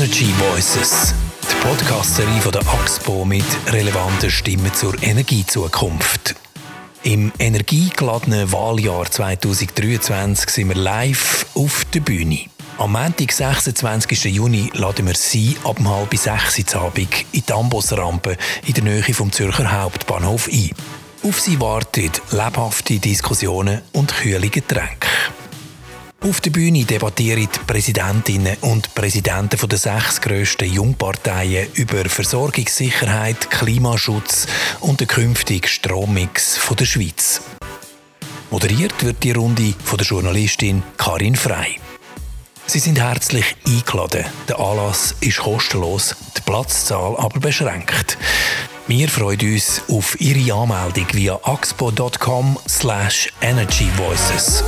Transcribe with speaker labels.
Speaker 1: Energy Voices, die Podcast-Serie von der AXPO mit relevanten Stimmen zur Energiezukunft. Im energiegeladenen Wahljahr 2023 sind wir live auf der Bühne. Am Montag, 26. Juni, laden wir Sie ab halb sechs Uhr Abend in die Ambosrampe in der Nähe vom Zürcher Hauptbahnhof ein. Auf Sie warten lebhafte Diskussionen und kühle Getränke. Auf der Bühne debattieren die Präsidentinnen und Präsidenten der sechs grössten Jungparteien über Versorgungssicherheit, Klimaschutz und den künftigen Strommix der Schweiz. Moderiert wird die Runde von der Journalistin Karin Frei. Sie sind herzlich eingeladen. Der Anlass ist kostenlos, die Platzzahl aber beschränkt. Wir freuen uns auf Ihre Anmeldung via axpo.com/energyvoices.